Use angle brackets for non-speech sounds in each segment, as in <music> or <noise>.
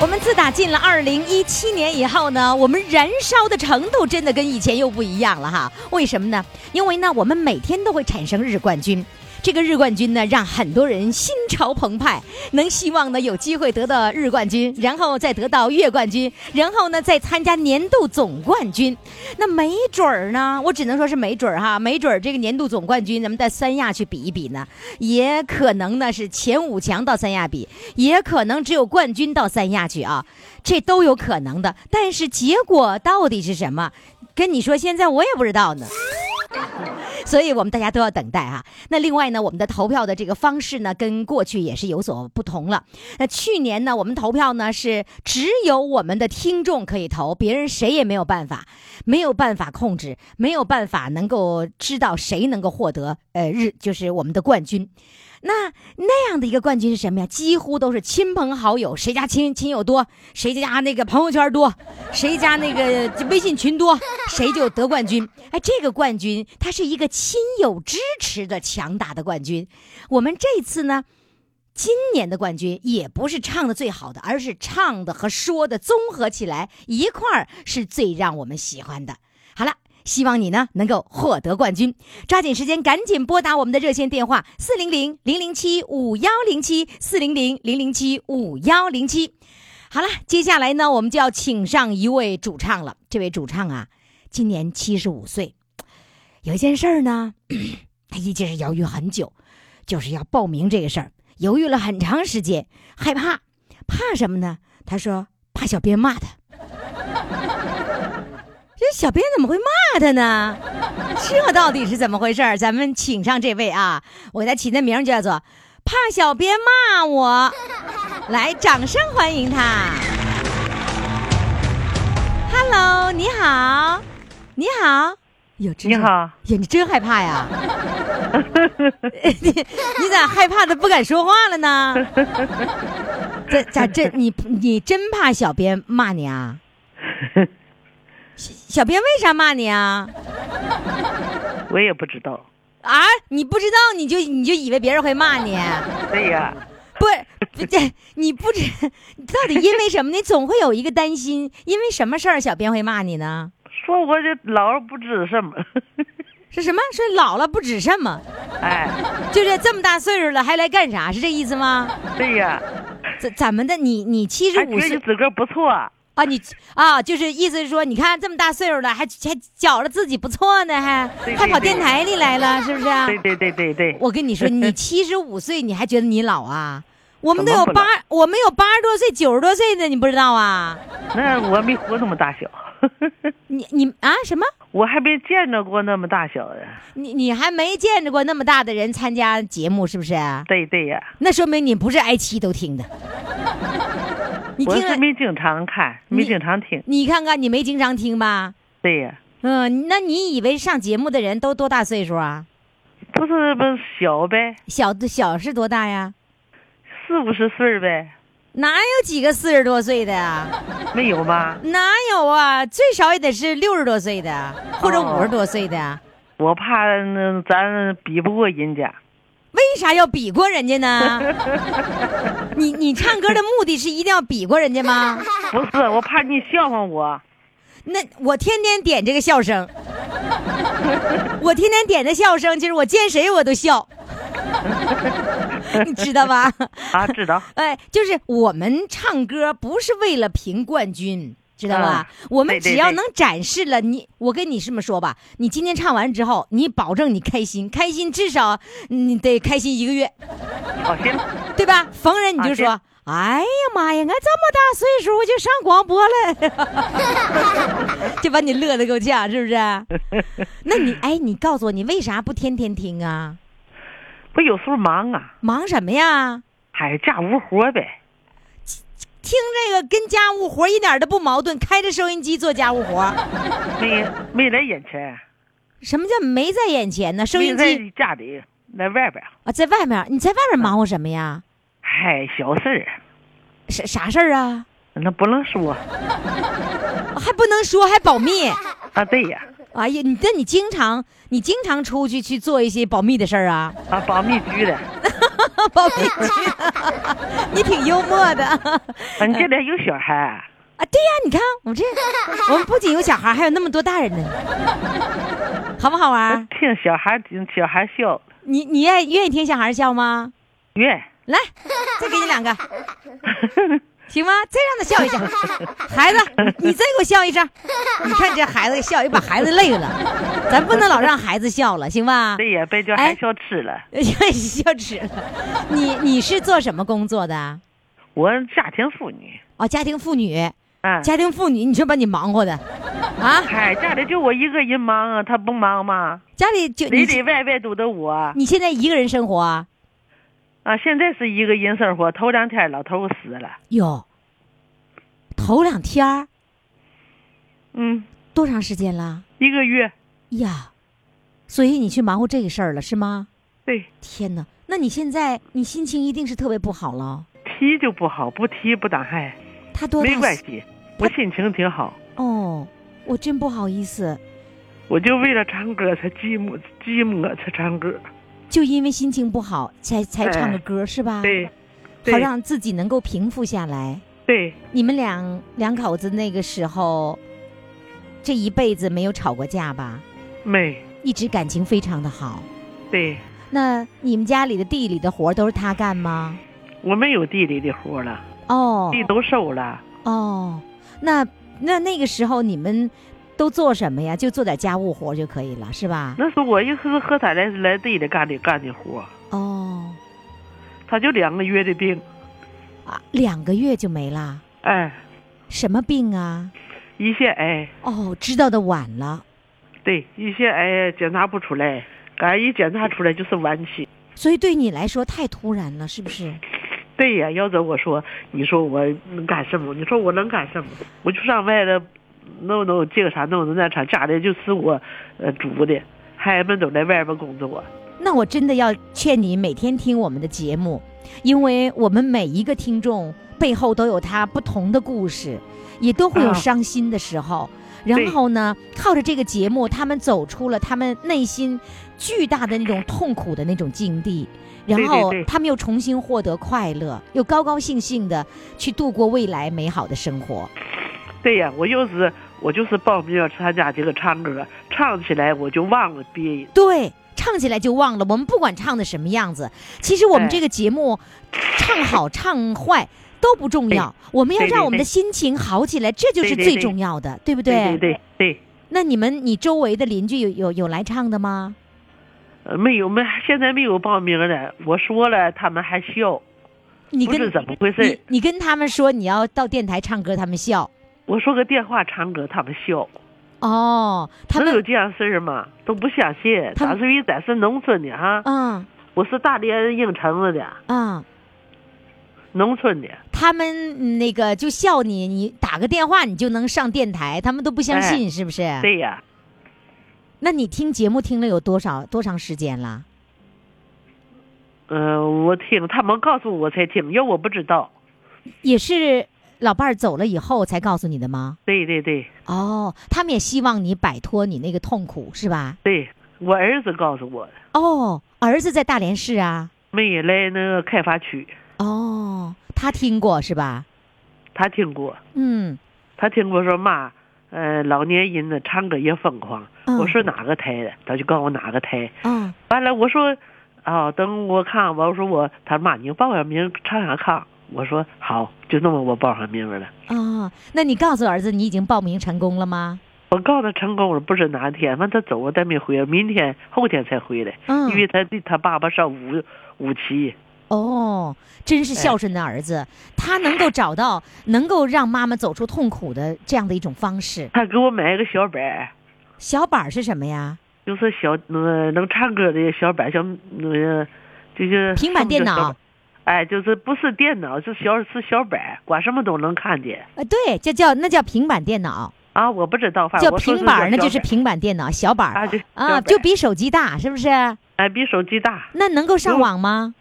我们自打进了二零一七年以后呢，我们燃烧的程度真的跟以前又不一样了哈。为什么呢？因为呢，我们每天都会产生日冠军。这个日冠军呢，让很多人心潮澎湃，能希望呢有机会得到日冠军，然后再得到月冠军，然后呢再参加年度总冠军。那没准儿呢，我只能说是没准儿哈，没准儿这个年度总冠军咱们在三亚去比一比呢，也可能呢是前五强到三亚比，也可能只有冠军到三亚去啊，这都有可能的。但是结果到底是什么？跟你说，现在我也不知道呢。所以我们大家都要等待啊。那另外呢，我们的投票的这个方式呢，跟过去也是有所不同了。那去年呢，我们投票呢是只有我们的听众可以投，别人谁也没有办法，没有办法控制，没有办法能够知道谁能够获得呃日就是我们的冠军。那那样的一个冠军是什么呀？几乎都是亲朋好友，谁家亲亲友多，谁家那个朋友圈多，谁家那个微信群多，谁就得冠军。哎，这个冠军它是一个亲友支持的强大的冠军。我们这次呢，今年的冠军也不是唱的最好的，而是唱的和说的综合起来一块儿是最让我们喜欢的。好了。希望你呢能够获得冠军，抓紧时间，赶紧拨打我们的热线电话四零零零零七五幺零七四零零零零七五幺零七。好了，接下来呢，我们就要请上一位主唱了。这位主唱啊，今年七十五岁，有一件事儿呢，<clears throat> 他一直是犹豫很久，就是要报名这个事儿，犹豫了很长时间，害怕，怕什么呢？他说怕小编骂他。这小编怎么会骂他呢？<laughs> 这到底是怎么回事咱们请上这位啊，我给他起的名叫做“怕小编骂我”，来，掌声欢迎他。Hello，你好，你好，有你好，呀，你真害怕呀？<laughs> 你 <laughs> 你咋害怕的不敢说话了呢？这咋这你你真怕小编骂你啊？小编为啥骂你啊？我也不知道。啊，你不知道你就你就以为别人会骂你？对呀。<laughs> 不，不这你不知到底因为什么？你总会有一个担心，因为什么事儿小编会骂你呢？说我这老了不知什么。<laughs> 是什么？说老了不知什么？哎，就是这么大岁数了还来干啥？是这意思吗？对呀。怎怎么的？你你七十五岁，自个儿不错。啊，你啊，就是意思是说，你看这么大岁数了，还还觉着自己不错呢，还还跑电台里来了，是不是？对对对对对。我跟你说，你七十五岁，你还觉得你老啊？我们都有八，我们有八十多岁、九十多岁的，你不知道啊？那我没活那么大小。<laughs> 你你啊什么？我还没见着过那么大小的。你你还没见着过那么大的人参加节目，是不是？对对呀。那说明你不是挨七都听的。我是没经常看，没经常听。你看看，你没经常听吧？对呀。嗯，那你以为上节目的人都多大岁数啊？不是不是小呗？小小是多大呀？四五十岁呗。哪有几个四十多岁的呀？没有吧？哪有啊？最少也得是六十多岁的，或者五十多岁的。我怕那咱比不过人家。为啥要比过人家呢？<laughs> 你你唱歌的目的是一定要比过人家吗？不是，我怕你笑话我。那我天天点这个笑声，我天天点的笑声，就是我见谁我都笑，<laughs> 你知道吧？啊，知道。哎，就是我们唱歌不是为了评冠军。知道吧？我们只要能展示了你，我跟你这么说吧，你今天唱完之后，你保证你开心，开心至少你得开心一个月。好，行，对吧？逢人你就说：“哎呀妈呀，俺这么大岁数我就上广播了，<laughs> 就把你乐的够呛，是不是？<laughs> 那你哎，你告诉我，你为啥不天天听啊？不有时候忙啊。忙什么呀？还家务活呗。听这个跟家务活一点都不矛盾，开着收音机做家务活。没没在眼前。什么叫没在眼前呢？收音机在家里，在外边啊，在外面。你在外面忙活什么呀？嗨，小事儿。啥啥事儿啊？那不能说。还不能说，还保密。啊，对呀。哎呀，你那你经常你经常出去去做一些保密的事儿啊？啊，保密局的。<laughs> 你挺幽默的。你这边有小孩啊？对呀，你看我们这，我们不仅有小孩，还有那么多大人呢。好不好玩？听小孩听小孩笑。你你愿愿意听小孩笑吗？愿。来，再给你两个。<laughs> 行吗？再让他笑一下，孩子，你再给我笑一声。你看这孩子笑，又把孩子累了。咱不能老让孩子笑了，行吧？对呀，被叫孩笑吃了。<laughs> 笑痴了。你你是做什么工作的？我家庭妇女。哦，家庭妇女。嗯，家庭妇女，你说把你忙活的，啊？嗨，家里就我一个人忙啊，他不忙吗？家里就里里外外都得我。你现在一个人生活？啊，现在是一个人生活。头两天老头死了。哟，头两天嗯。多长时间了？一个月。呀，所以你去忙活这个事儿了是吗？对。天哪，那你现在你心情一定是特别不好了。提就不好，不提不当害。他多没关系，我心情挺好。哦，我真不好意思。我就为了唱歌才寂寞，寂寞才唱歌。就因为心情不好，才才唱个歌是吧？对，好让自己能够平复下来。对，你们两两口子那个时候，这一辈子没有吵过架吧？没，一直感情非常的好。对。那你们家里的地里的活都是他干吗？我没有地里的活了。哦。地都收了。哦，那那那个时候你们。都做什么呀？就做点家务活就可以了，是吧？那是我一是和他来来地里干的干的活。哦，他就两个月的病，啊，两个月就没了。哎，什么病啊？胰腺癌。哦，知道的晚了。对，胰腺癌检查不出来，刚一检查出来就是晚期。所以对你来说太突然了，是不是？对呀，要这我说，你说我能干什么？你说我能干什么？我就上外头。弄弄这个啥，弄弄那啥，家里就是我，呃，煮的，孩子们都在外边工作。那我真的要劝你每天听我们的节目，因为我们每一个听众背后都有他不同的故事，也都会有伤心的时候。然后呢，靠着这个节目，他们走出了他们内心巨大的那种痛苦的那种境地，然后他们又重新获得快乐，又高高兴兴的去度过未来美好的生活。对呀，我就是我就是报名要参加这个唱歌，唱起来我就忘了别人。对，唱起来就忘了。我们不管唱的什么样子，其实我们这个节目，唱好 <laughs> 唱坏都不重要。我们要让我们的心情好起来，这就是最重要的，对不对？对对对。那你们，你周围的邻居有有有来唱的吗？呃，没有，没现在没有报名的。我说了，他们还笑。你跟怎么回事？你你跟他们说你要到电台唱歌，他们笑。我说个电话唱歌，他们笑。哦，他们有这样事儿吗？都不相信。他属于咱是农村的哈。嗯。我是大连应城子的。嗯。农村的。他们那个就笑你，你打个电话你就能上电台，他们都不相信，是不是？对呀。那你听节目听了有多少多长时间了？嗯，我听他们告诉我才听，要我不知道。也是。老伴儿走了以后才告诉你的吗？对对对。哦，他们也希望你摆脱你那个痛苦，是吧？对，我儿子告诉我的。哦，儿子在大连市啊。没来那个开发区。哦，他听过是吧？他听过。嗯。他听过说妈，呃，老年人呢唱歌也疯狂。嗯。我说哪个台的？他就告诉我哪个台。嗯。完了，我说，哦，等我看我说我，他妈，你报个名唱唱看。我说好，就那么我报上名了。啊，那你告诉儿子你已经报名成功了吗？我告诉他成功了，不是哪天，完他走了，他没回来，明天后天才回来。嗯，因为他他爸爸上五五期。哦，真是孝顺的儿子，他能够找到能够让妈妈走出痛苦的这样的一种方式。他给我买一个小板儿小板儿是什么呀？就是小那个能唱歌的小板，像那个就是平板电脑。哎，就是不是电脑，是小是小板，管什么都能看见呃，对，这叫那叫平板电脑，啊！我不知道，反叫正叫平板，那就是平板电脑，小板儿啊，就啊，就比手机大，是不是？哎比手机大，那能够上网吗？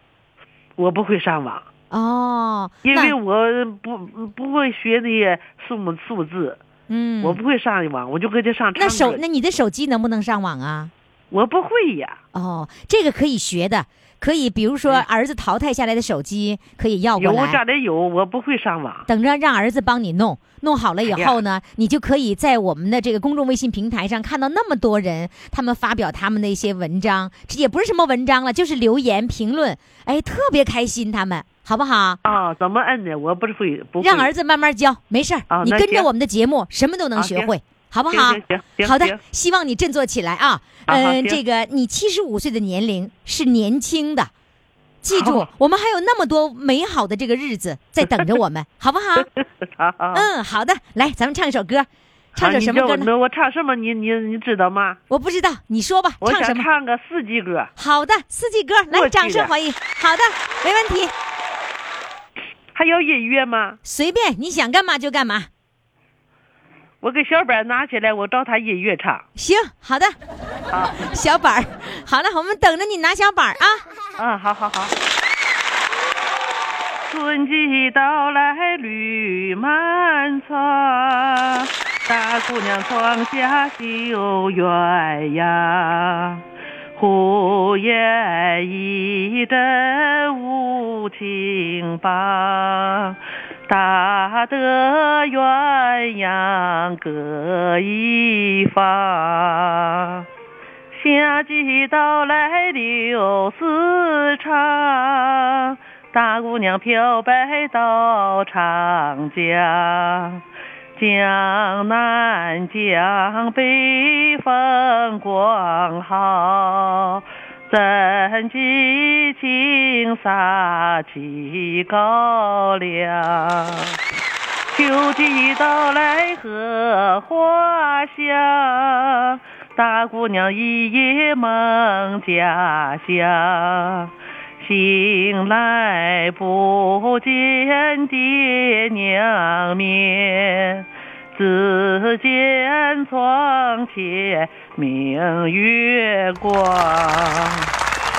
我不会上网，哦，因为我不不会学那些数目数字，嗯，我不会上网，我就跟着上唱那手那你的手机能不能上网啊？我不会呀，哦，这个可以学的，可以，比如说儿子淘汰下来的手机可以要过来有我家，里有，我不会上网。等着让儿子帮你弄。弄好了以哎后呢，你就可以在我们的这个公众微信平台上看到那么多人，他们发表他们的一些文章，这也不是什么文章了，就是留言评论，哎，特别开心，他们好不好？啊，怎么摁的？我不是会，不会。让儿子慢慢教，没事儿，你跟着我们的节目，什么都能学会，好不好行行行？行好的，希望你振作起来啊！嗯，这个你七十五岁的年龄是年轻的，记住，我们还有那么多美好的这个日子在等着我们，<laughs> 好不好？好好。嗯，好的，来，咱们唱一首歌，唱首什么歌呢？我唱什么？你你你知道吗？我不知道，你说吧，唱什么？唱个四季歌。好的，四季歌，来，掌声欢迎。好的，没问题，还有音乐吗？随便你想干嘛就干嘛。我给小板拿起来，我找他音乐唱。行，好的，好，小板儿，好了，我们等着你拿小板儿啊。嗯，好好好。春季到来绿满窗，大姑娘窗下绣鸳鸯。呼延一阵无情棒，打得鸳鸯各一方。夏季到来柳丝长，大姑娘漂白到长江。江南江北风光好，真激情洒起高粱。秋季到来荷花香，大姑娘一夜梦家乡。醒来不见爹娘面，只见窗前明月光。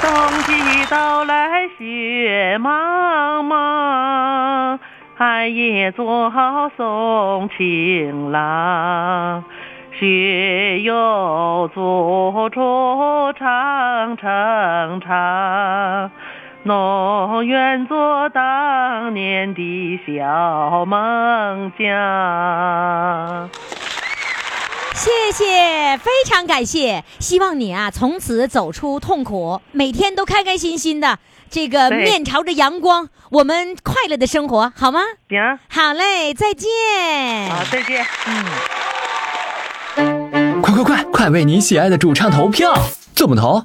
冬季到来雪茫茫，寒夜做好送情郎。雪又做出长城长，农愿做当年的小梦想。谢谢，非常感谢，希望你啊从此走出痛苦，每天都开开心心的，这个面朝着阳光，我们快乐的生活，好吗？行，好嘞，再见。好，再见。嗯快快快，快为你喜爱的主唱投票！怎么投？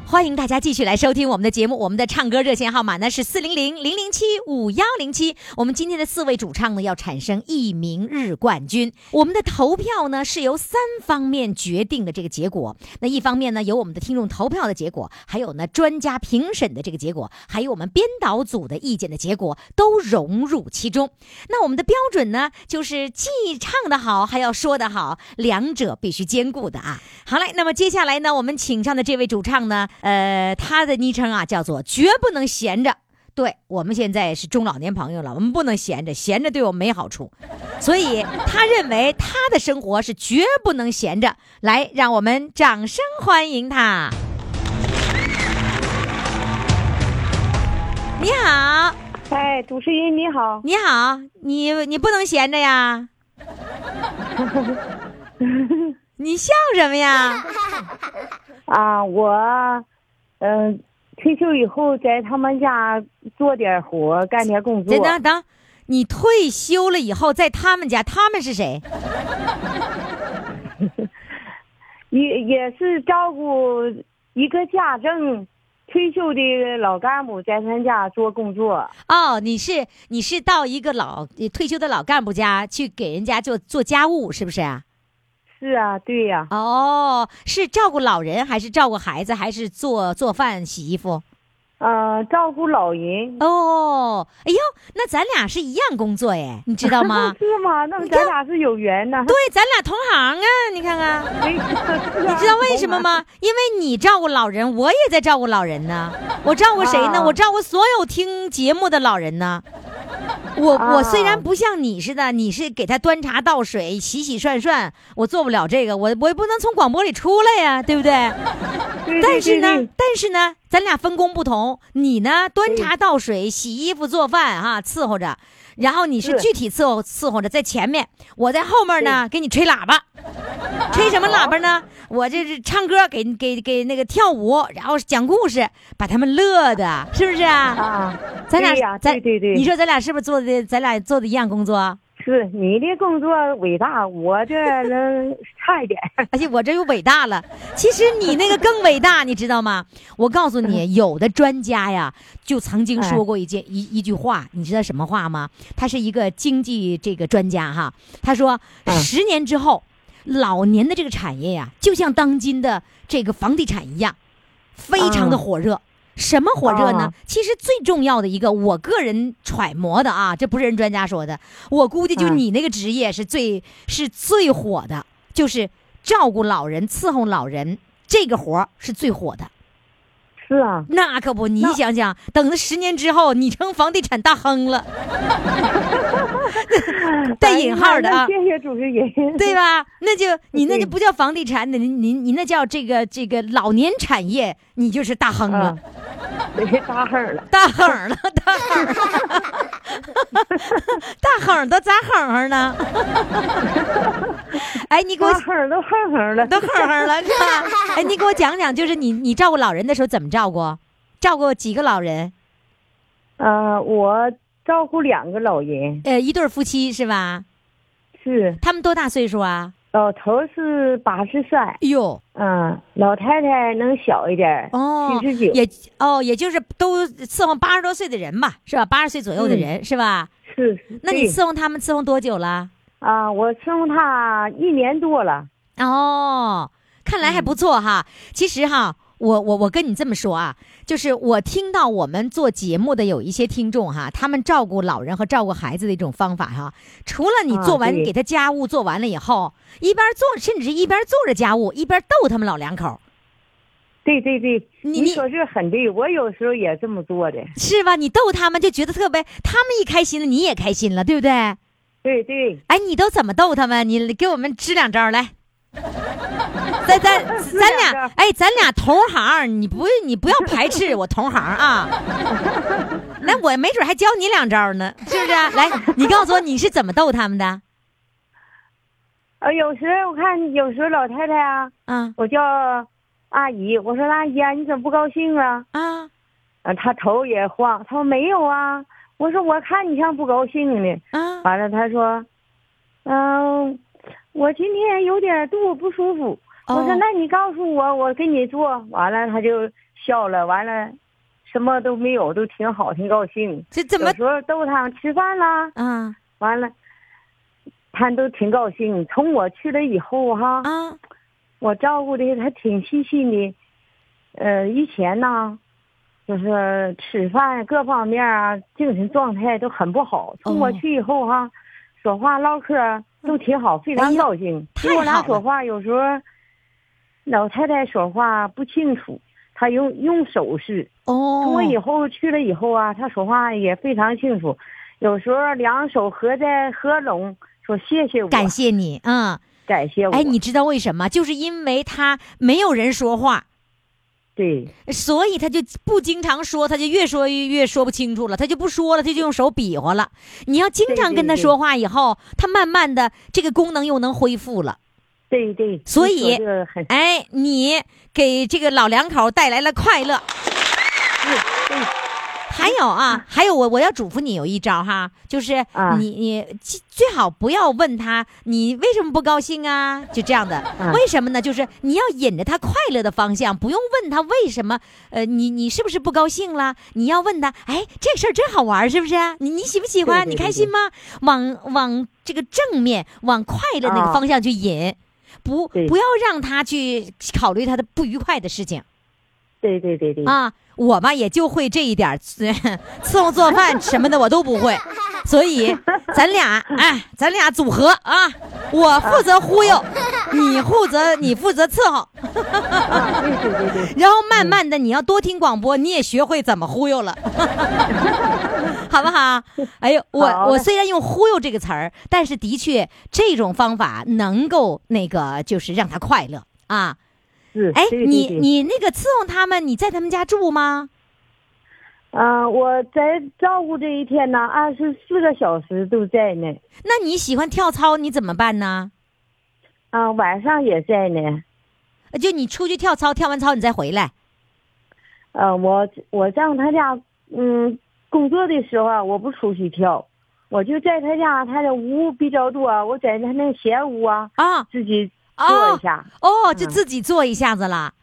欢迎大家继续来收听我们的节目。我们的唱歌热线号码呢是四零零零零七五幺零七。我们今天的四位主唱呢要产生一名日冠军。我们的投票呢是由三方面决定的这个结果。那一方面呢有我们的听众投票的结果，还有呢专家评审的这个结果，还有我们编导组的意见的结果，都融入其中。那我们的标准呢就是既唱得好，还要说得好，两者必须兼顾的啊。好嘞，那么接下来呢，我们请上的这位主唱呢，呃，他的昵称啊叫做“绝不能闲着”。对我们现在是中老年朋友了，我们不能闲着，闲着对我们没好处，所以他认为他的生活是绝不能闲着。来，让我们掌声欢迎他。你好，哎，主持人你好，你好，你你不能闲着呀？<laughs> 你笑什么呀？啊，我，嗯、退休以后在他们家做点活，干点工作等。等等，你退休了以后在他们家，他们是谁？<laughs> 也也是照顾一个家政，退休的老干部在他家做工作。哦，你是你是到一个老退休的老干部家去给人家做做家务，是不是啊？是啊，对呀、哦，是照顾老人，还是照顾孩子，还是做做饭、洗衣服？呃，照顾老人。哦，哎呦，那咱俩是一样工作耶，你知道吗？<laughs> 是吗？那咱俩是有缘呐。对，咱俩同行啊，你看看。你你知道为什么？吗？因为你照顾老人，我也在照顾老人呢。我照顾谁呢？啊我照顾所有听节目的老人呢。我啊我虽然不像你似的，你是给他端茶倒水、洗洗涮涮，我做不了这个，我我也不能从广播里出来呀，对不对？对但是呢但是呢，咱俩分工不同。你呢，端茶倒水、洗衣服、做饭哈、伺候着；然后你是是具体伺候伺候着，在前面，我在后面呢，给你吹喇叭。吹什么喇叭呢？我这是唱歌，给给给那个跳舞，然后讲故事，把他们乐的，是不是啊？啊，咱俩咱对对对你说咱俩是不是做的？咱俩做的一样工作？是你的工作伟大，我这能差一点。<laughs> 而且我这又伟大了。其实你那个更伟大，你知道吗？我告诉你，有的专家呀，就曾经说过一件一一句话，你知道什么话吗？他是一个经济这个专家哈，他说嗯十年之后，老年的这个产业呀，就像当今的这个房地产一样，非常的火热。什么火热呢啊？其实最重要的一个，我个人揣摩的啊，这不是人专家说的，我估计就嗯你那个职业是最、是最火的，就是照顾老人、伺候老人这个活儿是最火的。是啊，那可不，你想想，等了十年之后，你成房地产大亨了，<laughs> 带引号的啊谢谢主持人。对吧？那就 <laughs> 你那就不叫房地产，你你你那叫这个这个老年产业，你就是大亨了大亨了。大亨儿了，大亨儿，大亨儿都咋亨儿呢？哎，你给我都亨亨了。都亨儿了是吧？<laughs> 哎，你给我讲讲，就是你你照顾老人的时候怎么照顾？照顾几个老人？呃，我照顾两个老人，呃，一对夫妻是吧？是他们多大岁数啊？老头是八十三，哎呦，嗯，老太太能小一点，哦，七十九，也哦，也就是都伺候八十多岁的人吧，是吧？八十岁左右的人、是吧？是。那你伺候他们伺候多久了？啊，我伺候他一年多了。哦，看来还不错哈。其实哈，我我我跟你这么说啊，就是我听到我们做节目的有一些听众哈，他们照顾老人和照顾孩子的一种方法哈，除了你啊做完、对给他家务做完了以后，一边做甚至是一边做着家务一边逗他们老两口，对对对，你你你说这很对，我有时候也这么做的。是吧？你逗他们就觉得特别，他们一开心了，你也开心了，对不对？对对，哎，你都怎么逗他们？你给我们支两招来。<laughs> 咱咱咱俩哎，咱俩同行，你不你不要排斥我同行啊。<laughs> 那我没准还教你两招呢，是不是？来，你告诉我你是怎么逗他们的？<laughs> 呃，有时候我看有时候老太太啊，嗯我叫阿姨，我说阿姨啊，你怎么不高兴啊？啊啊，她头也晃，她说没有啊。我说我看你像不高兴呢。啊！完了，她说，嗯、我今天有点肚子不舒服。我说哦那你告诉我，我给你做。完了，他就笑了。完了，什么都没有，都挺好，挺高兴。这怎么有时候逗他吃饭啦，啊完了，他都挺高兴。从我去了以后哈，啊我照顾的他挺细心的，呃，以前呢，就是吃饭各方面啊，精神状态都很不好。从我哦去以后哈，说话唠嗑都挺好，非常高兴。太跟我俩说话有时候，老太太说话不清楚，她用用手势。哦从我以后去了以后啊，她说话也非常清楚，有时候两手合在合拢，说谢谢我，感谢你，嗯，感谢我。哎，你知道为什么？就是因为他没有人说话。对所以他就不经常说，他就越说越越说不清楚了，他就不说了，他就用手比划了。你要经常跟他说话以后，他慢慢的这个功能又能恢复了。对对，所以哎，你给这个老两口带来了快乐，对对，还有啊，还有我我要嘱咐你有一招哈，就是啊你你最最好不要问他你为什么不高兴啊，就这样的。为什么呢？就是你要引着他快乐的方向，不用问他为什么，呃，你你是不是不高兴了？你要问他，哎，这事儿真好玩，是不是？你你喜不喜欢？你开心吗？往往这个正面，往快乐那个啊方向去引，不不要让他去考虑他的不愉快的事情。对对对对，啊，我嘛也就会这一点儿，<laughs> 伺候做饭什么的我都不会，所以咱俩哎，咱俩组合啊，我负责忽悠，<laughs> 你负责你负责伺候，啊，对对对对，然后慢慢的你要多听广播，你也学会怎么忽悠了。<laughs> 好不好？哎呦，我我虽然用“忽悠”这个词儿，但是的确这种方法能够那个就是让他快乐啊。是，哎，你你那个伺候他们，你在他们家住吗？啊，我在照顾这一天呢，二十四个小时都在呢，那你喜欢跳操，你怎么办呢？啊，晚上也在呢。呃就你出去跳操，跳完操你再回来。呃，我我上他家，嗯，工作的时候啊，我不出去跳，我就在他家，他的屋比较多，我在他那闲屋啊，啊自己做一下。哦，就嗯自己做一下子了。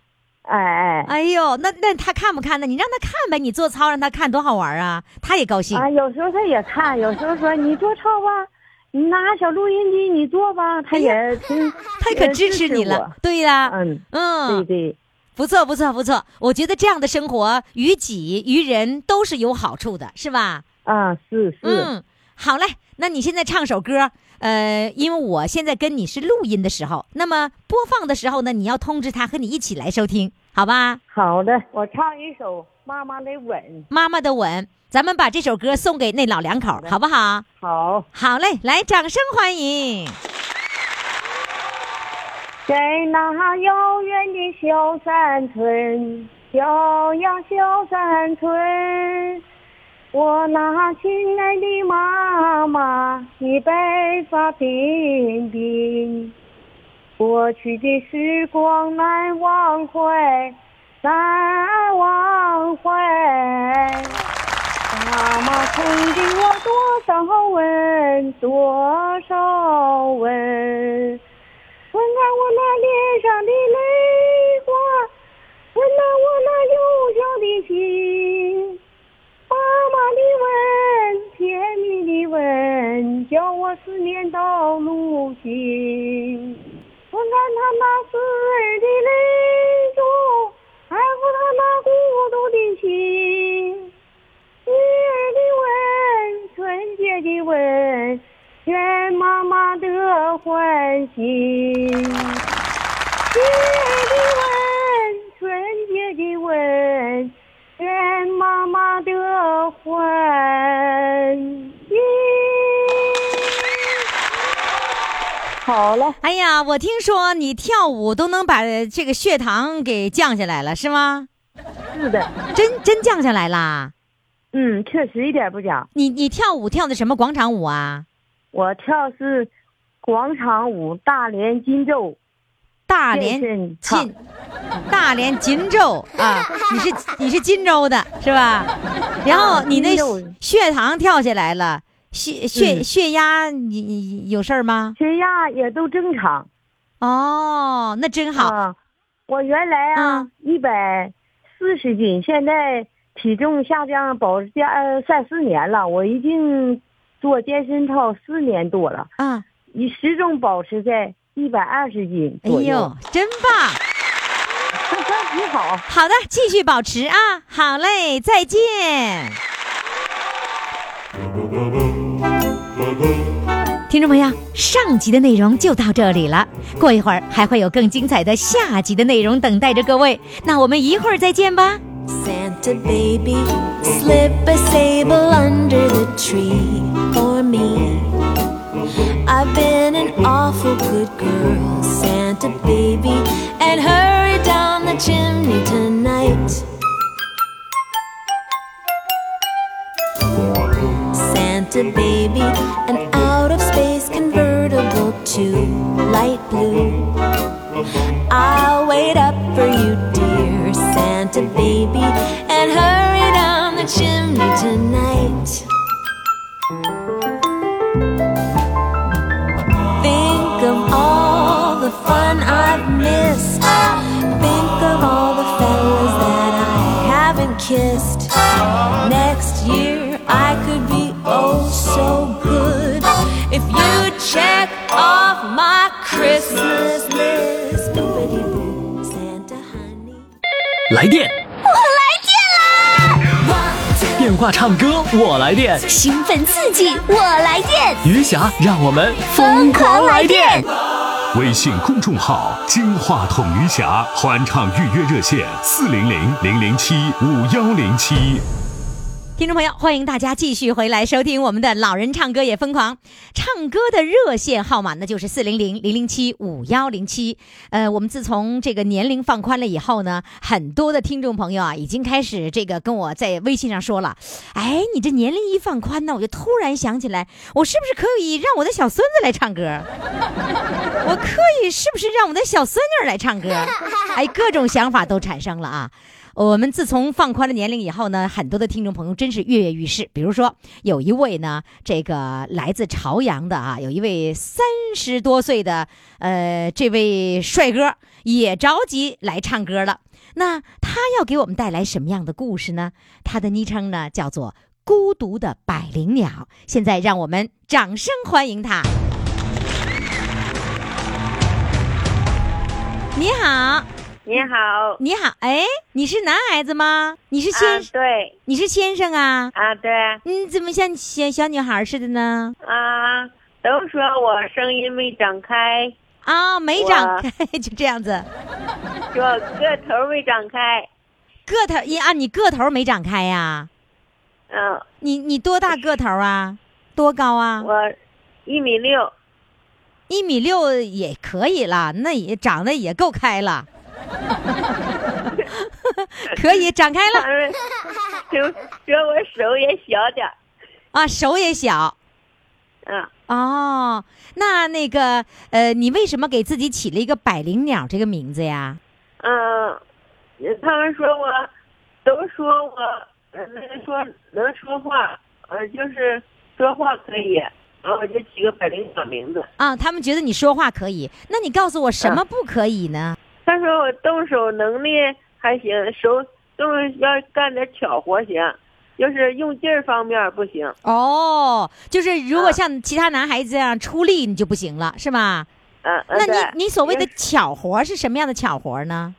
哎哎，哎呦，那那他看不看呢？你让他看呗，你做操让他看多好玩啊，他也高兴。啊，有时候他也看，有时候说你做操吧，你拿小录音机你做吧，他也挺，<laughs> 他可支持你了。对呀、我。嗯，嗯，对对，不错不错不错，我觉得这样的生活于己于人都是有好处的，是吧？啊，是是，嗯，好嘞，那你现在唱首歌，呃，因为我现在跟你是录音的时候，那么播放的时候呢，你要通知他和你一起来收听，好吧？好的，我唱一首《妈妈的吻》。妈妈的吻，咱们把这首歌送给那老两口，好不好？好，好嘞，来，掌声欢迎。在那遥远的小山村，小呀小山村，我那亲爱的妈妈，你白发鬓鬓，过去的时光难忘怀，难忘怀。妈妈曾给我多少吻，多少吻。思念到如今。吻看他那刺耳的泪中，爱护他那孤独的心。女儿的吻，纯洁的吻，愿妈妈的欢心。女儿的吻，好了，哎呀，我听说你跳舞都能把这个血糖给降下来了，是吗？是的，真真降下来啦？嗯，确实一点不假。你你跳舞跳的什么广场舞啊？我跳是广场舞大连金州。大连金，大连金州啊，<laughs> 你是你是金州的是吧？然后你那血糖跳下来了，血血嗯血压你你有事儿吗？血压也都正常。哦，那真好。啊，我原来啊嗯一百四十斤，现在体重下降保持呃三四年了，我已经做健身操四年多了，啊，你始终保持在一百二十斤哎左右。呦，真棒！<laughs> 你好，好的，继续保持啊！好嘞，再见。听众朋友，上集的内容就到这里了，过一会儿还会有更精彩的下集的内容等待着各位。那我们一会儿再见吧。 Santa baby, slip a sable under the tree for me. I've been an awful good girl, Santa baby, and hurry down the chimney tonight. Santa baby, an to light blue. I'll wait up for you, dear Santa baby, and hurry down the chimney tonight. Think of all the fun I've missed. Think of all the fellas that I haven't kissed. Next year I could be oh so good if you. Check off my Christmas list, boopity-boo, Santa honey. 来电，我来电啦！电话唱歌，我来电，兴奋刺激，我来电，余霞，让我们疯狂来电！微信公众号“金话筒余霞”欢唱预约热线：四零零零零七五幺零七。听众朋友，欢迎大家继续回来收听我们的《老人唱歌也疯狂》。唱歌的热线号码呢，就是四零零零零七五幺零七。呃，我们自从这个年龄放宽了以后呢，很多的听众朋友啊，已经开始这个跟我在微信上说了，哎，你这年龄一放宽呢，我就突然想起来，我是不是可以让我的小孙子来唱歌？我可以是不是让我的小孙女来唱歌？哎，各种想法都产生了啊。我们自从放宽了年龄以后呢，很多的听众朋友真是跃跃欲试。比如说，有一位呢，这个来自朝阳的啊，有一位三十多岁的呃，这位帅哥也着急来唱歌了。那他要给我们带来什么样的故事呢？他的昵称呢叫做“孤独的百灵鸟”。现在让我们掌声欢迎他。你好，你好，你好，哎，你是男孩子吗？你是先，啊，对，你是先生啊？啊，对，你怎么像小小女孩似的呢？啊，都说我声音没长开，啊，没长开，就这样子，说个头没长开，个头一啊，你个头没长开呀、嗯，你你多大个头啊？多高啊？我一米六，一米六也可以了，那也长得也够开了，<laughs> 可以展开了 <laughs> 就说我手也小点儿啊，手也小嗯，哦。那那个呃，你为什么给自己起了一个百灵鸟这个名字呀？嗯，他们说我，都说我，呃，能说能说话，呃，就是说话可以，然后我就起个百灵鸟名字。啊，他们觉得你说话可以，那你告诉我什么不可以呢？他说我动手能力还行，手动要干点巧活行，就是用劲儿方面不行。哦，就是如果啊像其他男孩子这样出力，你就不行了，是吗？嗯、呃，那你你所谓的巧活是什么样的巧活呢？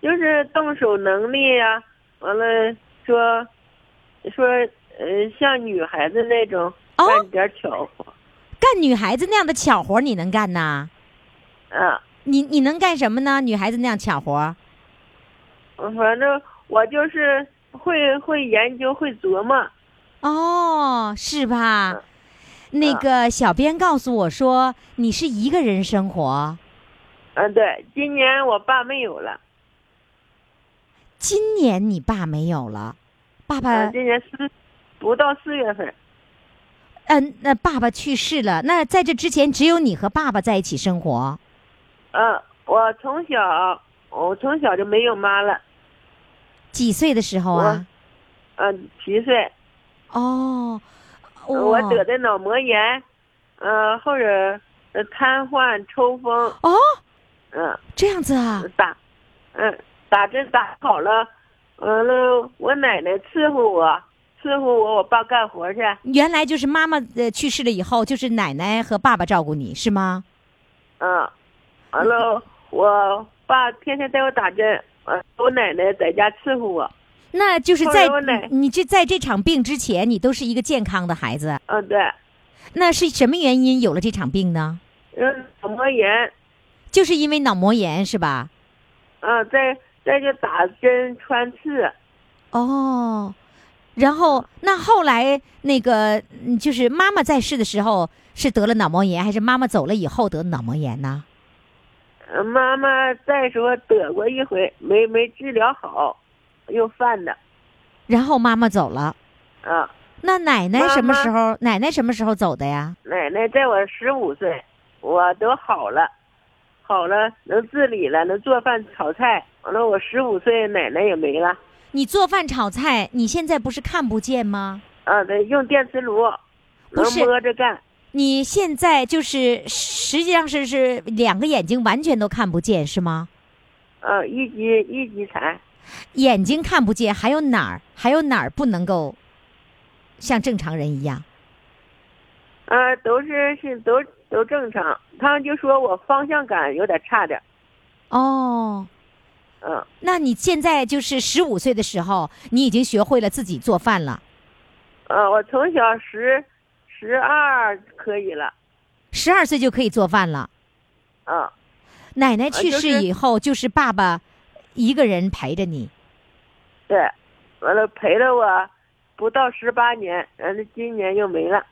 就是动手能力呀、完了说说呃，像女孩子那种哦干点巧活，干女孩子那样的巧活你能干呐？嗯、你你能干什么呢？女孩子那样抢活？反正我就是会会研究会琢磨。哦，是吧？嗯那个小编告诉我说你是一个人生活，嗯、对，今年我爸没有了，今年你爸没有了，爸爸嗯、今年四不到四月份，嗯，那爸爸去世了。那在这之前，只有你和爸爸在一起生活。嗯、我从小我从小就没有妈了，几岁的时候啊？嗯、七岁。哦，呃我得的脑膜炎，呃，或者呃瘫痪、抽风，哦，嗯、这样子啊？打，嗯、打针打好了，完了我奶奶伺候我，伺候我，我爸干活去，原来就是妈妈呃去世了以后，就是奶奶和爸爸照顾你是吗？嗯、完了我爸天天带我打针，完我奶奶在家伺候我，那就是在你这在这场病之前，你都是一个健康的孩子。嗯、对，那是什么原因有了这场病呢？嗯，脑膜炎，就是因为脑膜炎是吧？嗯、在在就打针穿刺，哦，然后那后来那个嗯就是妈妈在世的时候是得了脑膜炎，还是妈妈走了以后得脑膜炎呢？呃妈妈再说得过一回，没没治疗好，又犯的，然后妈妈走了，啊。那奶奶什么时候？奶奶什么时候走的呀？奶奶在我十五岁，我都好了，好了，能自理了，能做饭炒菜。完了，我十五岁，奶奶也没了。你做饭炒菜，你现在不是看不见吗？啊，对用电磁炉，能不是摸着干。你现在就是实际上是是两个眼睛完全都看不见是吗？呃，一级一级残。眼睛看不见，还有哪儿还有哪儿不能够像正常人一样？呃，都是是都都正常。他们就说我方向感有点差点。哦，嗯，那你现在就是十五岁的时候，你已经学会了自己做饭了。呃，我从小十十二可以了。十二岁就可以做饭了。嗯，奶奶去世以后，就是爸爸一个人陪着你。对，完了陪了我不到十八年，完了今年又没了。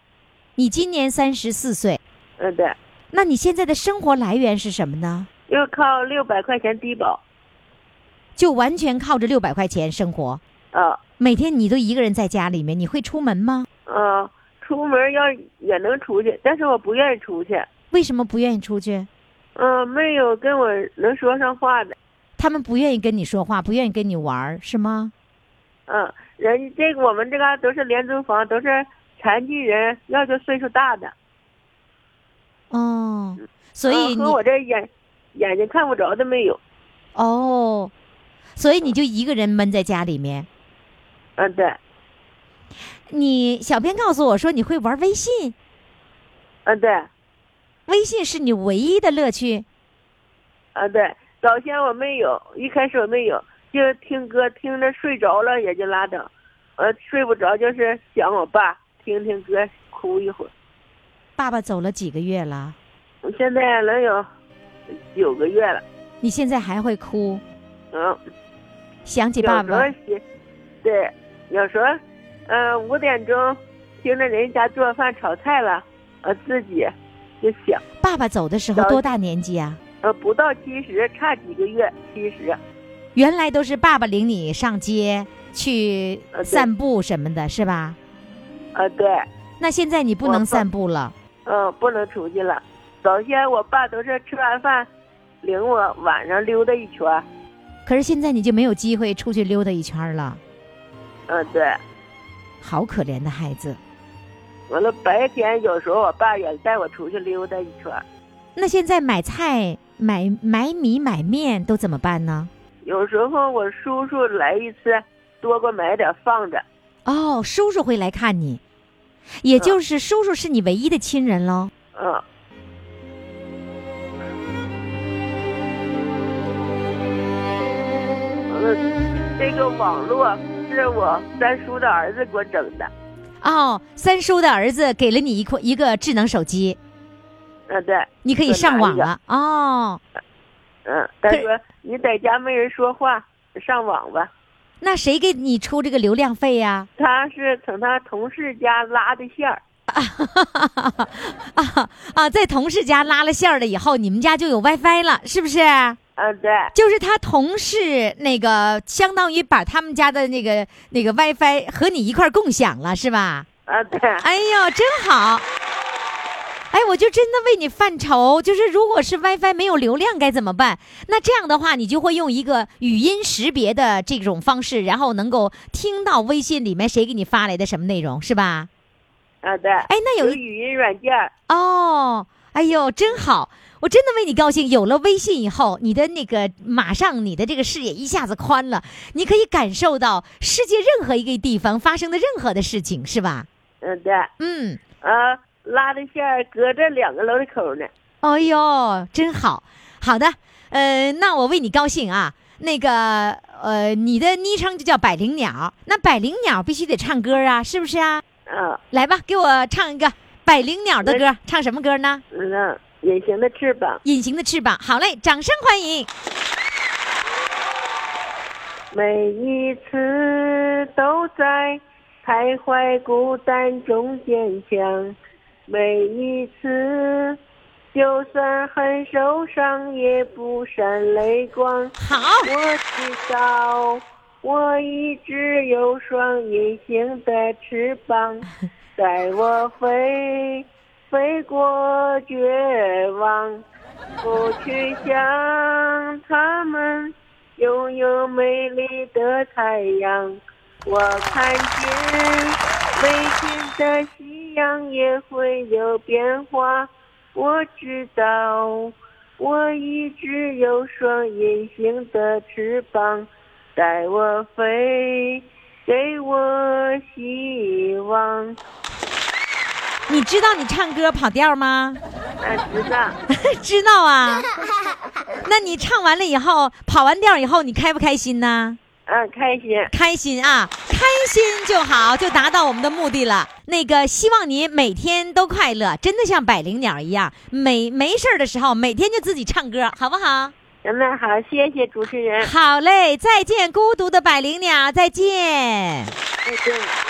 你今年三十四岁，嗯，对，那你现在的生活来源是什么呢？又靠六百块钱低保。就完全靠着六百块钱生活。啊，每天你都一个人在家里面，你会出门吗？嗯、出门要也能出去，但是我不愿意出去。为什么不愿意出去？嗯、没有跟我能说上话的。他们不愿意跟你说话，不愿意跟你玩儿，是吗？嗯，人这个我们这嘎都是廉租房，都是残疾人，要求岁数大的。哦，所以你嗯和我这眼眼睛看不着的没有。哦，所以你就一个人闷在家里面。嗯，对，你小编告诉我说你会玩微信，嗯，对，微信是你唯一的乐趣。嗯，对。早先我没有，一开始我没有，就听歌听着睡着了也就拉倒，呃，睡不着就是想我爸，听听歌哭一会儿。爸爸走了几个月了，我现在能有九个月了，你现在还会哭，嗯，想起有爸爸。对，有时候，嗯、五点钟听着人家做饭炒菜了，呃，自己就想，爸爸走的时候多大年纪啊？呃，不到七十，差几个月，七十，原来都是爸爸领你上街去散步什么的，是吧？呃，对，那现在你不能散步了，嗯、不能出去了。早先我爸都是吃完饭，领我晚上溜达一圈，可是现在你就没有机会出去溜达一圈了，嗯、对。好可怜的孩子。完了，白天有时候我爸也带我出去溜达一圈儿，那现在买菜、买买米、买面都怎么办呢？有时候我叔叔来一次，多给我买点放着。哦，叔叔会来看你，也就是叔叔是你唯一的亲人喽。嗯。完了，这个网络是我三叔的儿子给我整的。哦，三叔的儿子给了你一块一个智能手机，嗯，对，你可以上网了。哦，嗯，他可说你在家没人说话，上网吧。那谁给你出这个流量费呀、他是从他同事家拉的线儿。<laughs> 啊啊，在同事家拉了线儿了以后，你们家就有 WiFi 了，是不是？嗯，对，就是他同事那个，相当于把他们家的那个那个 WiFi 和你一块儿共享了，是吧？啊，对，哎呦，真好！哎，我就真的为你犯愁，就是如果是 WiFi 没有流量该怎么办？那这样的话，你就会用一个语音识别的这种方式，然后能够听到微信里面谁给你发来的什么内容，是吧？啊，对。哎，那有一语音软件。哦，哎呦，真好！我真的为你高兴。有了微信以后，你的那个马上你的这个视野一下子宽了，你可以感受到世界任何一个地方发生的任何的事情，是吧？嗯，对。嗯，啊，拉的线儿隔着两个楼的口呢。哎呦，真好。好的，呃，那我为你高兴啊。那个，呃，你的昵称就叫百灵鸟，那百灵鸟必须得唱歌啊，是不是啊？嗯，来吧，给我唱一个百灵鸟的歌，唱什么歌呢？嗯，隐形的翅膀。隐形的翅膀。好嘞，掌声欢迎。每一次都在徘徊孤单中坚强，每一次就算很受伤也不闪泪光。好，我知道我一直有双隐形的翅膀，<laughs> 带我飞，飞过绝望，不去想他们拥有美丽的太阳。我看见每天的夕阳也会有变化，我知道我一直有双隐形的翅膀，带我飞，给我希望。你知道你唱歌跑调吗？嗯，知道。<laughs> 知道啊。那你唱完了以后，跑完调以后，你开不开心呢？嗯，开心。开心啊，开心就好，就达到我们的目的了。那个，希望你每天都快乐，真的像百灵鸟一样，没没事儿的时候，每天就自己唱歌，好不好？那好，谢谢主持人，好嘞，再见，孤独的百灵鸟，再见。再见。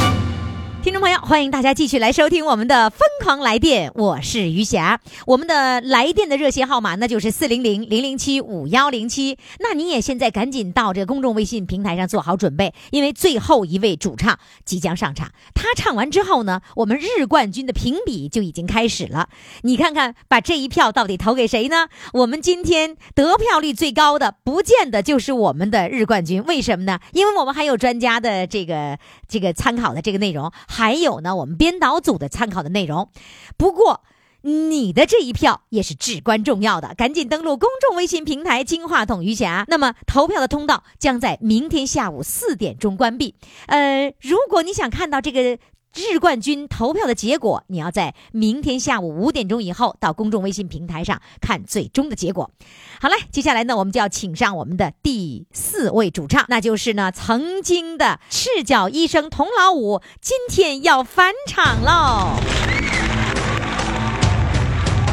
听众朋友，欢迎大家继续来收听我们的《疯狂来电》，我是余霞。我们的来电的热线号码那就是四零零零零七五幺零七。那你也现在赶紧到这个公众微信平台上做好准备，因为最后一位主唱即将上场。他唱完之后呢，我们日冠军的评比就已经开始了。你看看，把这一票到底投给谁呢？我们今天得票率最高的，不见得就是我们的日冠军。为什么呢？因为我们还有专家的这个这个参考的这个内容。还有呢，我们编导组的参考的内容。不过，你的这一票也是至关重要的，赶紧登录公众微信平台“金话筒余霞”。那么，投票的通道将在明天下午四点钟关闭。呃，如果你想看到这个。日冠军投票的结果，你要在明天下午五点钟以后到公众微信平台上看最终的结果。好嘞，接下来呢，我们就要请上我们的第四位主唱，那就是呢曾经的赤脚医生童老五，今天要返场喽。<laughs>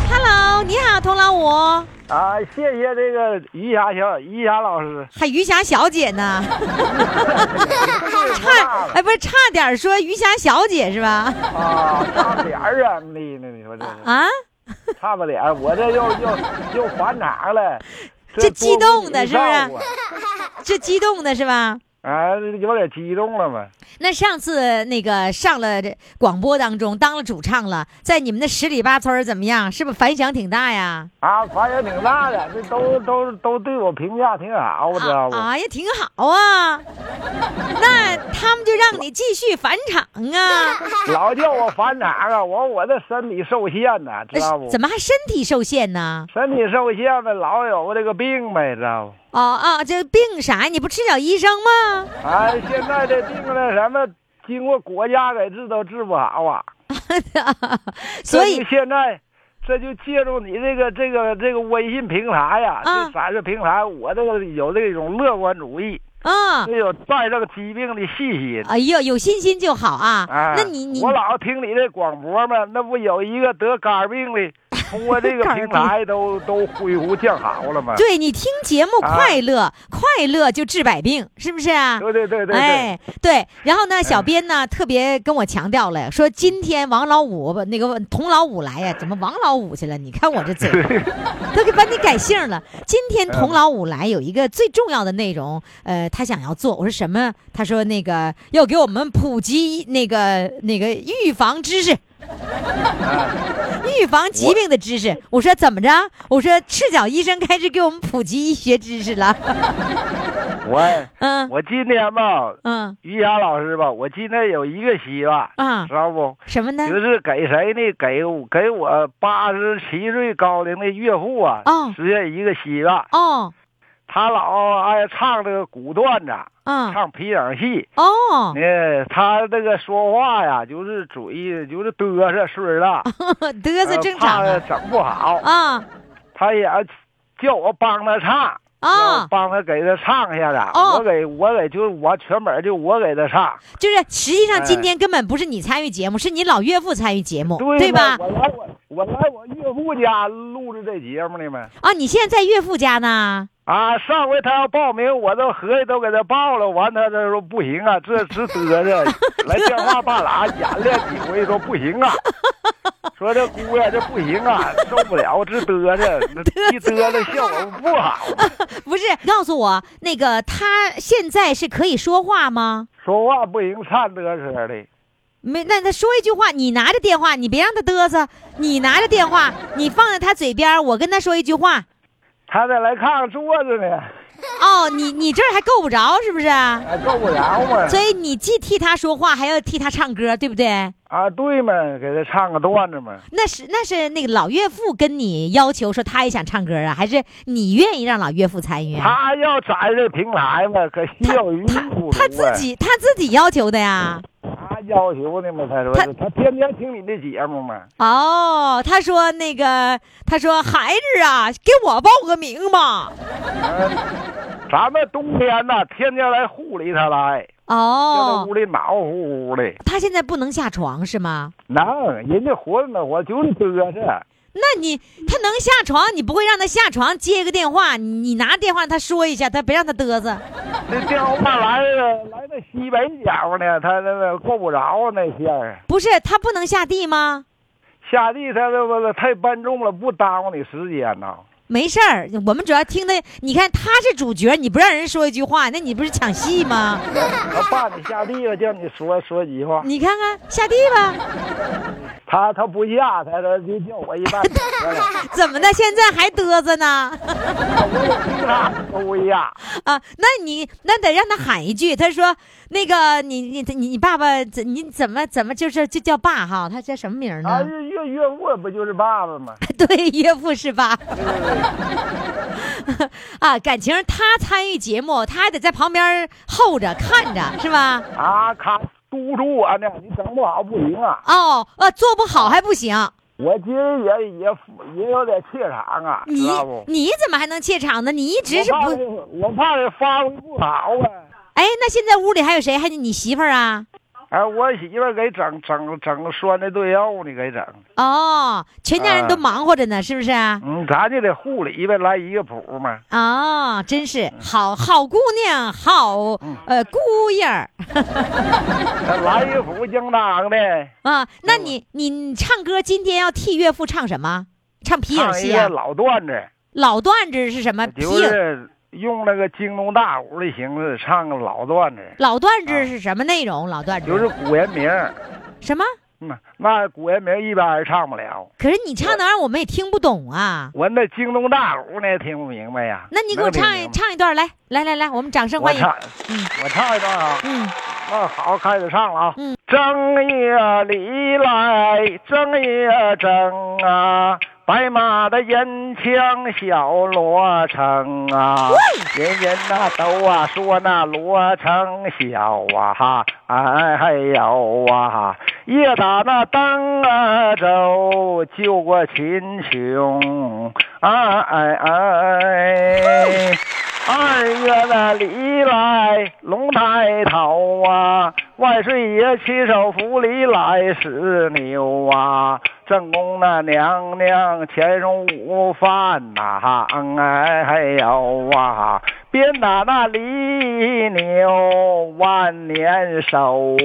Hello，你好，童老五，啊，谢谢这个于霞小于霞老师。还于霞小姐呢，<laughs> 差哎不是差点说于霞小姐是吧？啊，差不点儿啊，你呢？你说这啊，差不点儿，我这又又又还茬了，这激动的是不是这激动的是吧？啊，有点激动了嘛。那上次那个上了这广播当中当了主唱了，在你们的十里八村怎么样？是不是反响挺大呀？啊，反响挺大的，这都都都对我评价挺好，知道不？啊呀，挺好啊。那他们就让你继续返场啊？<laughs> 老叫我返场啊，我我这身体受限呐，知道不？怎么还身体受限呢？身体受限呗，老有这个病呗，知道不？哦啊，这病啥？你不赤脚医生吗？哎，现在这病呢，什么经过国家给治都治不好啊。<laughs> 所以现在，这就借助你这个这个这个微信平台呀，啊这三个平台，我这个有这种乐观主义，啊，这有带这个疾病的信心。哎呦，有信心就好啊。哎，那你你我老听你这广播嘛，那不有一个得肝病的，<laughs> 通过这个平台都都恢复降好了嘛？对你听节目啊快乐，快乐就治百病，是不是啊？对对对对对，哎，对，然后呢，小编呢特别跟我强调了，说今天王老五那个童老五来呀，怎么王老五去了？你看我这嘴，<laughs> 都给把你改姓了。今天童老五来有一个最重要的内容，呃，他想要做，我说什么？他说那个要给我们普及那个那个预防知识。<laughs> 预防疾病的知识，我说怎么着？我说赤脚医生开始给我们普及医学知识了。<laughs> 我嗯我今天吧，嗯于霞老师吧，我今天有一个希望，啊知，道不？什么呢？就是给谁呢？给给我八十七岁高龄的岳父啊，哦实现一个希望。哦他老爱唱这个古段子，嗯。唱皮影戏。哦，那，他这个说话呀，就是嘴就是嘚瑟岁儿了，<laughs> 嘚瑟正常呃啊怕整不好。啊他也叫我帮他唱，啊，帮他给他唱下来。哦我给我给就是我全本就我给他唱，就是实际上哎今天根本不是你参与节目，是你老岳父参与节目，对吧？我来我我来我岳父家录制这节目呢嘛。啊，你现在在岳父家呢？啊，上回他要报名，我都合计都给他报了，完他他说不行啊，这直嘚瑟，<laughs> 来电话半拉演练几回说不行啊，说这姑爷这不行啊，受不了直嘚瑟，那一嘚瑟效果不好，<laughs> 不是，告诉我那个他现在是可以说话吗？说话不行，颤嘚瑟的。没，那他说一句话，你拿着电话，你别让他嘚瑟，你拿着电话，你放在他嘴边，我跟他说一句话。他在来炕上坐着呢，哦哦，你你这儿还够不着是不是？还够不着嘛。所以你既替他说话，还要替他唱歌，对不对？啊，对嘛，给他唱个段子嘛。那是那是那个老岳父跟你要求说他也想唱歌啊，还是你愿意让老岳父参与啊？他要在这平台嘛，可心有余不足他自己他自己要求的呀。他要求的嘛，他说他他天天听你的节目嘛。哦，他说那个，他说孩子啊，给我报个名吧。嗯，咱们冬天呐，天天来护理他来，就哦那屋，里暖乎乎的。他现在不能下床是吗？能，人家活着呢，我就是嘚瑟。那你他能下床，你不会让他下床接个电话，你你拿电话他说一下，他别让他嘚瑟。那电话来了，来那西北角呢，他那个够不着啊那线儿。不是他不能下地吗？下地他这不太搬重了，不耽误你时间呐。没事儿，我们主要听的。你看他是主角，你不让人说一句话，那你不是抢戏吗？我爸你下地了，叫你说说几句话。你看看下地吧，他他不下，他他就叫我一半。<laughs> <laughs> 怎么的？现在还嘚瑟呢？我也听他都一样。<laughs> 啊，那你那得让他喊一句，他说那个你你你你爸爸怎你怎么怎么就是就叫爸哈？他叫什么名呢啊，岳岳父不就是爸爸吗？对，岳父是爸。啊，感情他参与节目，他还得在旁边候着看着，是吧？啊，看督促我呢，你整不好不行啊！哦，呃，做不好还不行，我今儿也也也有点怯场啊，知你？你怎么还能怯场呢？你一直是不，我怕这发挥不好啊。哎，那现在屋里还有谁？还有你媳妇儿啊？哎，我媳妇儿给整整整酸的对药呢，给整。哦，全家人都啊忙活着呢，是不是？嗯，咱就得护理呗，来一个谱嘛。啊、真是好好姑娘，好呃姑爷儿 <laughs> 来一个谱应当的，啊。那你你唱歌今天要替岳父唱什么？唱皮影戏啊？老段子，老段子是什么？皮就影是用那个京东大鼓的形式唱个老段子，老段子是什么内容？老段子就是古人名。什么？嗯，那古人名一般人唱不了。可是你唱的玩意儿我们也听不懂啊。我那京东大鼓呢，听不明白呀。那你给我唱一唱一段来，来来来，我们掌声欢迎。我唱，嗯我唱一段啊。嗯，那好，开始唱了啊。嗯正月里来，正月正啊，白马的银枪小罗成啊，人人呐都啊说那罗成小啊哈，哎呦啊，夜打那灯啊走，救过秦琼，哎哎哎。二月的里来龙抬头啊，万岁爷亲手府里来使牛啊，正宫那娘娘前荣午饭呐、哎哎呦啊，鞭打那犁牛万年寿，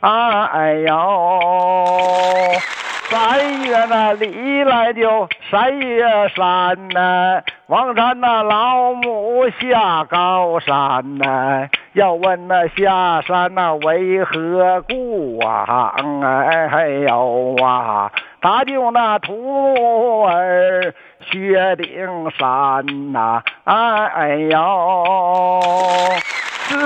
哎呦。三月那里来就三月山呐，王山那老母下高山呐，要问那下山那为何故啊？哎哎呦啊，他就那徒儿薛丁山呐，哎哎呦。四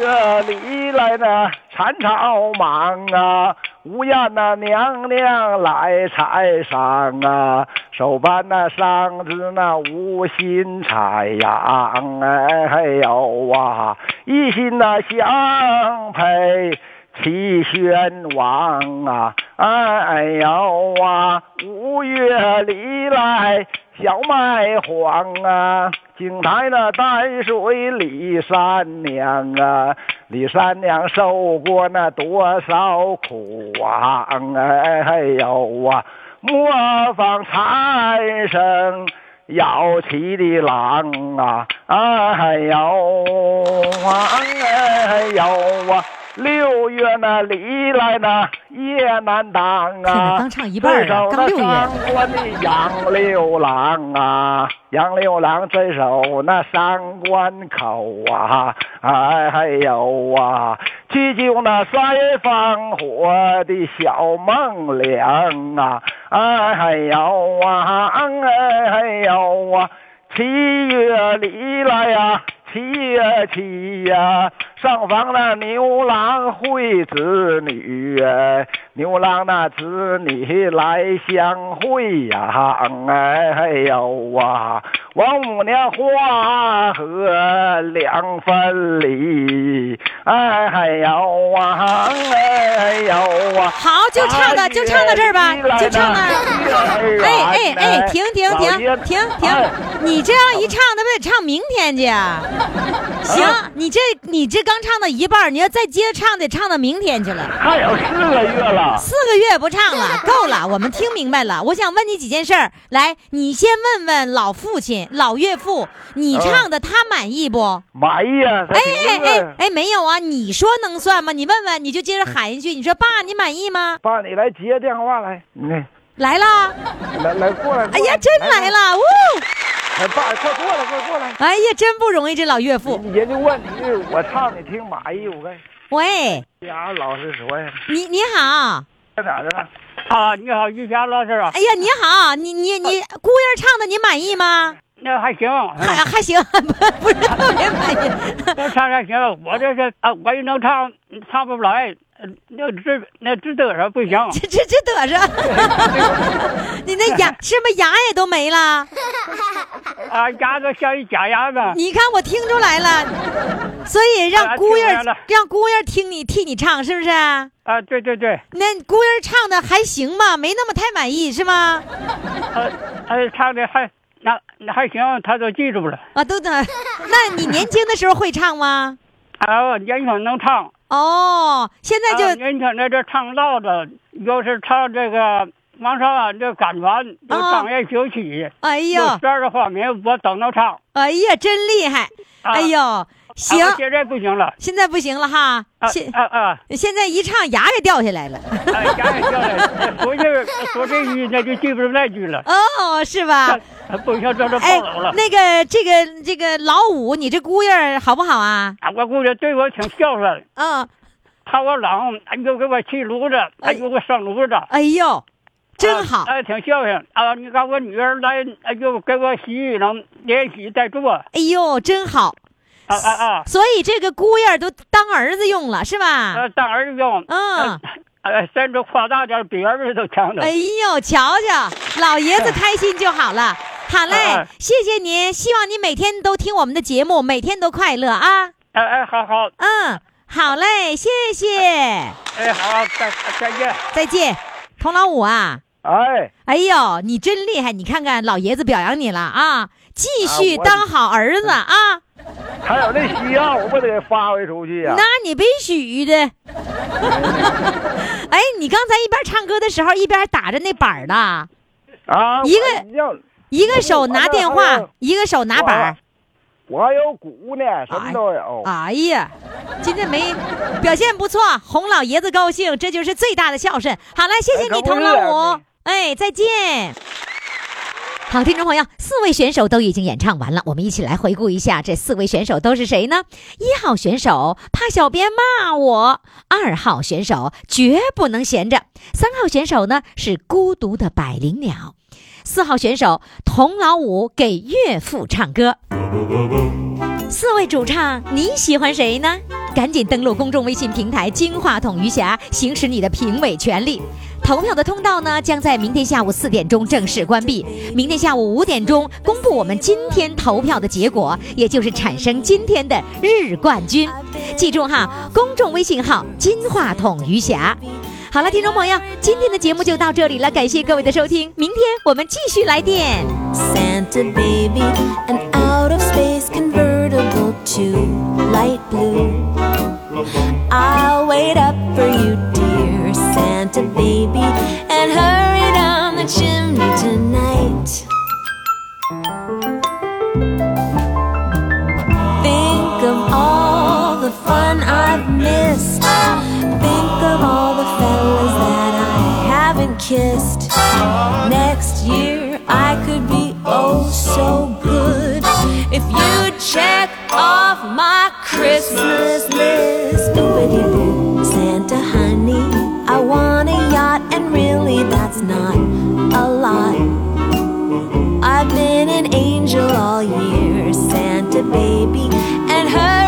月里来的蚕草忙啊，无燕那娘娘来采桑啊，手办那桑子那无心采呀，哎哎呦啊，一心那相陪。齐宣王啊，哎呦啊，五月里来小麦黄啊，井台那淡水李三娘啊，李三娘受过那多少苦啊，哎哎呦啊，磨坊财神。摇旗的郎啊，哎呦啊，哎呦啊，六月那里来那夜难当啊，刚唱一半儿啊这首那刚六月。上官的杨六郎啊，杨六郎这首那三关口啊，哎哎呦啊，去救那三方火的小孟良啊，哎哎呦啊，哎哎呦啊，七月里来呀、七月七呀，上房那牛郎会织女，牛郎那织女来相会呀，哎呦啊，王母娘花和两分离，哎呦啊，哎呦啊，好，就唱到就唱到这儿吧，就唱到。哎哎哎，停停停停停！你这样一唱，那不得唱明天去啊？行，你这你这刚唱到一半，你要再接着唱，得唱到明天去了。还有四个月了，四个月不唱了，<laughs> 够了，我们听明白了。我想问你几件事儿，来，你先问问老父亲、老岳父，你唱的他满意不？满意啊！哎哎哎哎，没有啊，你说能算吗？你问问，你就接着喊一句，你说爸，你满意吗？爸，你来接电话来，你来啦！来来过来。哎呀，真来了！呜！哎，爸，快过来，快过来！哎呀，真不容易，这老岳父。人家问你，我唱的挺满意，我看。喂。呀，老师说呀。你你好。在哪呢？啊，你好，玉霞老师啊。哎呀，你好，你你你，姑爷唱的你满意吗？那还行，还还行，<laughs> 不不是特别满意。那唱还行，我这是啊，我也能唱，唱不出来。那这那这嘚瑟不行，这这这嘚瑟，<laughs> 你那牙是不是牙也都没了？啊，牙都像一假牙子。你看我听出来了，所以让姑爷让姑爷听你替你唱，是不是？啊，对对对。那姑爷唱的还行吧？没那么太满意是吗？呃呃，唱的还那那还行，他都记住了。啊，都得。那你年轻的时候会唱吗？啊，年轻能唱。哦，现在就年轻在这唱闹的，要是唱这个往上这感传，就张眼休息。哎呀，这儿的方面我都能唱。哎呀，真厉害！哎呦，行，现在不行了，现在不行了哈。现啊啊，现在一唱牙给掉下来了。牙也掉下来了，说句说这句那就记不住那句了。哦，是吧？不行，这这暴走了。那个这个这个老五，你这姑爷好不好啊？啊，我姑爷对我挺孝顺。嗯，怕我冷，又给我沏炉子，还给我上炉子。哎呦，真好。哎，挺孝顺啊！你看我女儿来，又给我洗浴能，连洗带做。哎呦，真好。啊啊啊！所以这个姑爷都当儿子用了，是吧？呃，当儿子用。嗯。哎，甚至夸大点，比儿子都强的。哎呦，瞧瞧，老爷子开心就好了。好嘞，谢谢您，希望你每天都听我们的节目，每天都快乐啊！哎哎，好好，嗯，好嘞，谢谢。哎，好，再再见，再见，童老五啊！哎，哎呦，你真厉害！你看看老爷子表扬你了啊，继续当好儿子啊！还有那需要，我不得发挥出去呀？那你必须的。哎，你刚才一边唱歌的时候，一边打着那板呢？啊，一个。一个手拿电话，一个手拿板儿。我还有鼓呢，什么都有。哎呀，今天没表现不错，哄老爷子高兴，这就是最大的孝顺。好了，谢谢你，童老五。哎，再见。好，听众朋友，四位选手都已经演唱完了，我们一起来回顾一下，这四位选手都是谁呢？一号选手怕小编骂我，二号选手绝不能闲着，三号选手呢是孤独的百灵鸟。四号选手童老五给岳父唱歌，四位主唱你喜欢谁呢？赶紧登录公众微信平台“金话筒余霞”，行使你的评委权利。投票的通道呢，将在明天下午四点钟正式关闭。明天下午五点钟公布我们今天投票的结果，也就是产生今天的日冠军。记住哈，公众微信号“金话筒余霞”。好了，听众朋友，今天的节目就到这里了，感谢各位的收听，明天我们继续来电。Santa baby, an out of space convertible to light blue. I'll wait up for you, dear Santa baby, and hurry down the chimney tonight. Think of all the fun I've missed. Think of all the fellas that I haven't kissed. Next year I could be oh so good if you'd check off my Christmas list. Boopity boo, Santa honey, I want a yacht, and really that's not a lot. I've been an angel all year, Santa baby, and her.